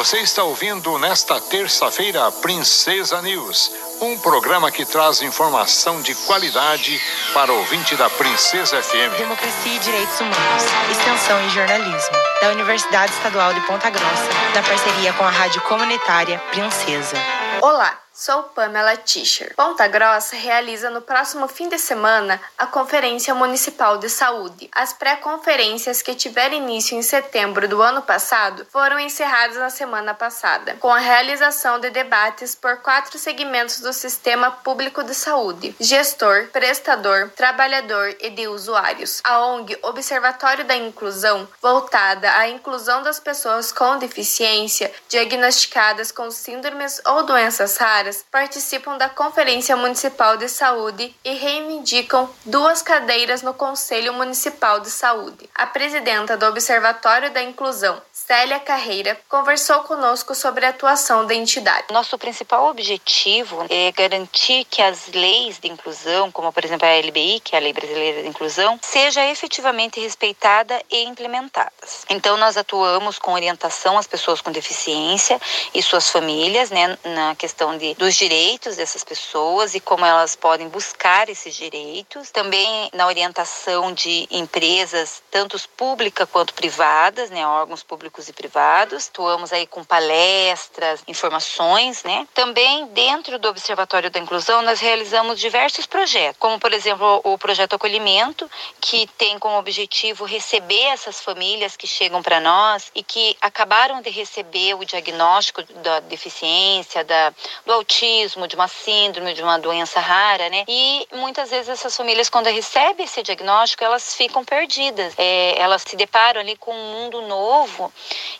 Você está ouvindo nesta terça-feira Princesa News, um programa que traz informação de qualidade para o ouvinte da Princesa FM. Democracia e Direitos Humanos, Extensão e Jornalismo, da Universidade Estadual de Ponta Grossa, da parceria com a Rádio Comunitária Princesa. Olá! Sou Pamela Tischer. Ponta Grossa realiza no próximo fim de semana a Conferência Municipal de Saúde. As pré-conferências que tiveram início em setembro do ano passado foram encerradas na semana passada, com a realização de debates por quatro segmentos do sistema público de saúde: gestor, prestador, trabalhador e de usuários. A ONG Observatório da Inclusão, voltada à inclusão das pessoas com deficiência diagnosticadas com síndromes ou doenças raras participam da Conferência Municipal de Saúde e reivindicam duas cadeiras no Conselho Municipal de Saúde. A presidenta do Observatório da Inclusão, Célia Carreira, conversou conosco sobre a atuação da entidade. Nosso principal objetivo é garantir que as leis de inclusão, como por exemplo a LBI, que é a Lei Brasileira de Inclusão, seja efetivamente respeitada e implementadas. Então nós atuamos com orientação às pessoas com deficiência e suas famílias, né, na questão de, dos direitos dessas pessoas e como elas podem buscar esses direitos. Também na orientação de empresas, tanto públicas quanto privadas, né, órgãos públicos e privados. Atuamos aí com palestras, informações, né? Também dentro do Observatório da Inclusão nós realizamos diversos projetos, como por exemplo o projeto Acolhimento, que tem como objetivo receber essas famílias que chegam para nós e que acabaram de receber o diagnóstico da deficiência, da, do autismo, de uma síndrome, de uma doença rara, né? E muitas vezes essas famílias quando recebem esse diagnóstico elas ficam perdidas, é, elas se deparam ali com um mundo novo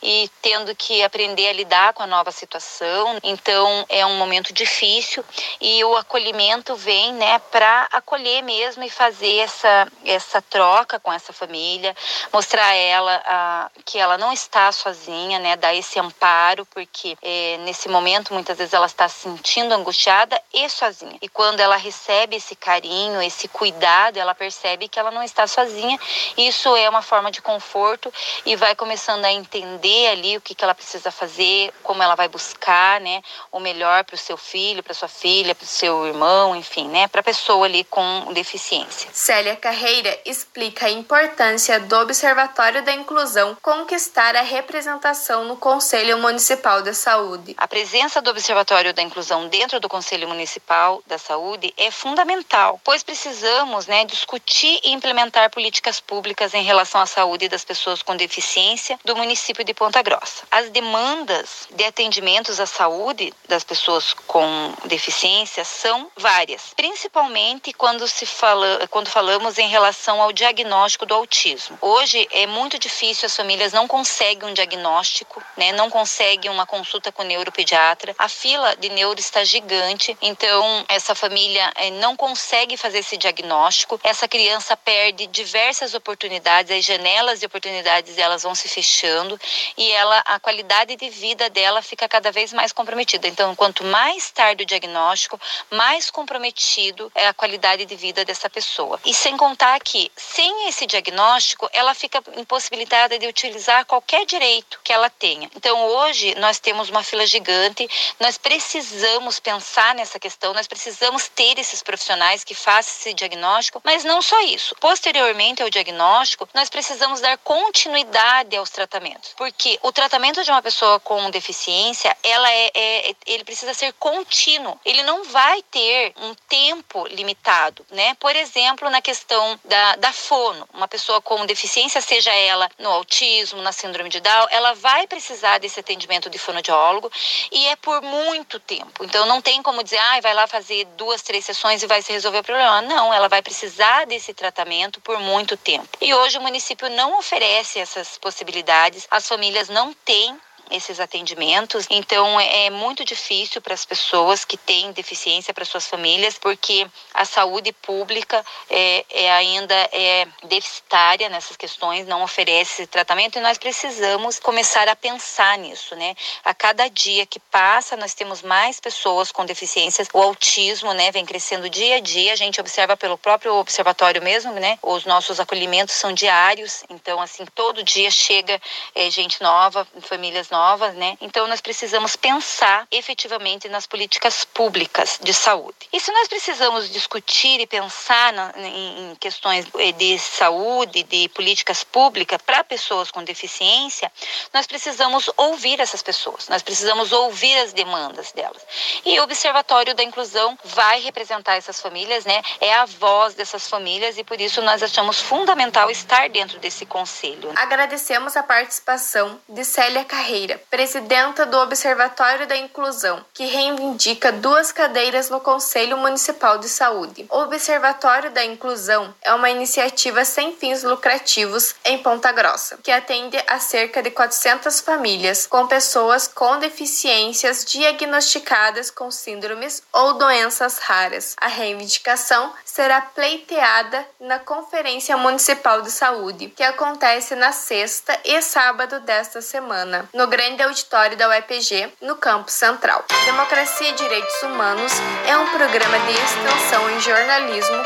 e tendo que aprender a lidar com a nova situação. Então é um momento difícil e o acolhimento vem, né, para acolher mesmo e fazer essa essa troca com essa família, mostrar a ela a, que ela não está sozinha, né, dar esse amparo porque é, nesse momento muitas vezes ela está se sentindo angustiada e sozinha. E quando ela recebe esse carinho, esse cuidado, ela percebe que ela não está sozinha. Isso é uma forma de conforto e vai começando a entender ali o que, que ela precisa fazer, como ela vai buscar, né, o melhor para o seu filho, para sua filha, para o seu irmão, enfim, né, para a pessoa ali com deficiência. Célia Carreira explica a importância do Observatório da Inclusão conquistar a representação no Conselho Municipal da Saúde. A presença do Observatório da Inclusão dentro do Conselho Municipal da Saúde é fundamental, pois precisamos, né, discutir e implementar políticas públicas em relação à saúde das pessoas com deficiência do município de Ponta Grossa. As demandas de atendimentos à saúde das pessoas com deficiência são várias, principalmente quando se fala, quando falamos em relação ao diagnóstico do autismo. Hoje é muito difícil, as famílias não conseguem um diagnóstico, né? Não conseguem uma consulta com o neuropediatra. A fila de neuro está gigante, então essa família eh, não consegue fazer esse diagnóstico. Essa criança perde diversas oportunidades, as janelas de oportunidades elas vão se fechando e ela a qualidade de vida dela fica cada vez mais comprometida. Então, quanto mais tarde o diagnóstico, mais comprometido é a qualidade de vida dessa pessoa. E sem contar que sem esse diagnóstico, ela fica impossibilitada de utilizar qualquer direito que ela tenha. Então, hoje nós temos uma fila gigante, nós precisamos pensar nessa questão, nós precisamos ter esses profissionais que façam esse diagnóstico, mas não só isso. Posteriormente ao diagnóstico, nós precisamos dar continuidade aos tratamentos tratamentos. Porque o tratamento de uma pessoa com deficiência, ela é, é, ele precisa ser contínuo. Ele não vai ter um tempo limitado, né? Por exemplo, na questão da, da fono, uma pessoa com deficiência, seja ela no autismo, na síndrome de Down, ela vai precisar desse atendimento de fonoaudiólogo e é por muito tempo. Então não tem como dizer, ah, vai lá fazer duas, três sessões e vai se resolver o problema. Não, ela vai precisar desse tratamento por muito tempo. E hoje o município não oferece essas possibilidades as famílias não têm esses atendimentos. Então é, é muito difícil para as pessoas que têm deficiência, para suas famílias, porque a saúde pública é, é, ainda é deficitária nessas questões, não oferece tratamento e nós precisamos começar a pensar nisso, né? A cada dia que passa, nós temos mais pessoas com deficiências. O autismo, né, vem crescendo dia a dia. A gente observa pelo próprio observatório mesmo, né? Os nossos acolhimentos são diários, então assim todo dia chega é, gente nova, famílias novas novas, né? Então nós precisamos pensar efetivamente nas políticas públicas de saúde. E se nós precisamos discutir e pensar na, em, em questões de saúde, de políticas públicas para pessoas com deficiência, nós precisamos ouvir essas pessoas, nós precisamos ouvir as demandas delas. E o Observatório da Inclusão vai representar essas famílias, né? É a voz dessas famílias e por isso nós achamos fundamental estar dentro desse conselho. Agradecemos a participação de Célia Carreira, presidenta do Observatório da Inclusão, que reivindica duas cadeiras no Conselho Municipal de Saúde. O Observatório da Inclusão é uma iniciativa sem fins lucrativos em Ponta Grossa, que atende a cerca de 400 famílias com pessoas com deficiências diagnosticadas com síndromes ou doenças raras. A reivindicação será pleiteada na Conferência Municipal de Saúde, que acontece na sexta e sábado desta semana, no grande auditório da UEPG, no Campo Central. Democracia e Direitos Humanos é um programa de extensão em jornalismo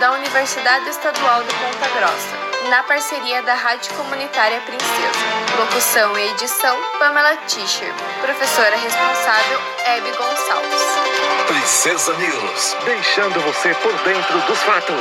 da Universidade Estadual de Ponta Grossa, na parceria da Rádio Comunitária Princesa. Locução e edição: Pamela Tischer. Professora responsável: Hebe Gonçalves. Princesa News, deixando você por dentro dos fatos.